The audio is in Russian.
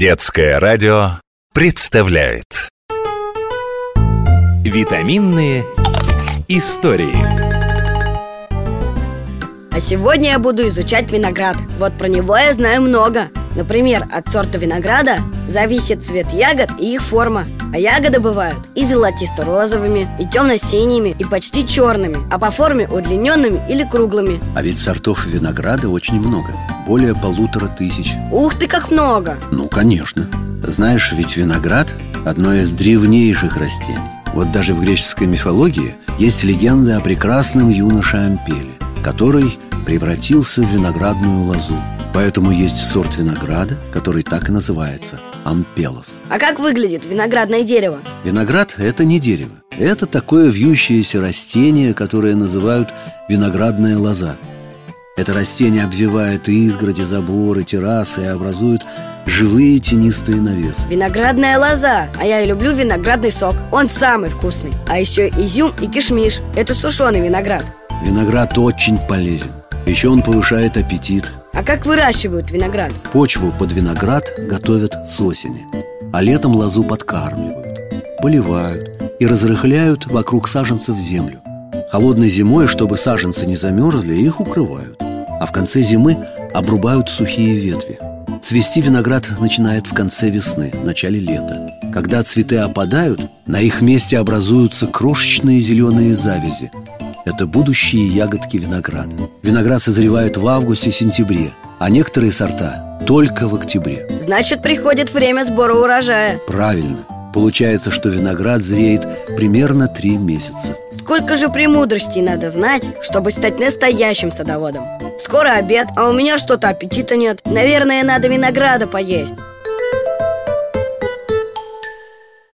Детское радио представляет. Витаминные истории. А сегодня я буду изучать виноград. Вот про него я знаю много. Например, от сорта винограда зависит цвет ягод и их форма А ягоды бывают и золотисто-розовыми, и темно-синими, и почти черными А по форме удлиненными или круглыми. А ведь сортов винограда очень много Более полутора тысяч. Ух ты, как много! Ну, конечно. Знаешь, ведь виноград – одно из древнейших растений. Вот даже в греческой мифологии есть легенда о прекрасном юноше Ампеле Который превратился в виноградную лозу. Поэтому есть сорт винограда, который так и называется – ампелос. А как выглядит виноградное дерево? Виноград – это не дерево. Это такое вьющееся растение, которое называют виноградная лоза. Это растение обвивает изгороди, заборы, террасы и образует живые тенистые навесы. Виноградная лоза, а я и люблю виноградный сок. Он самый вкусный. А еще изюм и кишмиш. Это сушеный виноград. Виноград очень полезен. Еще он повышает аппетит А как выращивают виноград? Почву под виноград готовят с осени А летом лозу подкармливают Поливают и разрыхляют вокруг саженцев землю. Холодной зимой, чтобы саженцы не замерзли, их укрывают А в конце зимы обрубают сухие ветви. Цвести виноград начинает в конце весны, начале лета. Когда цветы опадают, на их месте образуются крошечные зеленые завязи это будущие ягодки винограда. Виноград созревает в августе-сентябре А некоторые сорта только в октябре. Значит, приходит время сбора урожая. Правильно. Получается, что виноград зреет примерно три месяца. Сколько же премудростей надо знать, чтобы стать настоящим садоводом? Скоро обед, а у меня что-то аппетита нет. Наверное, надо винограда поесть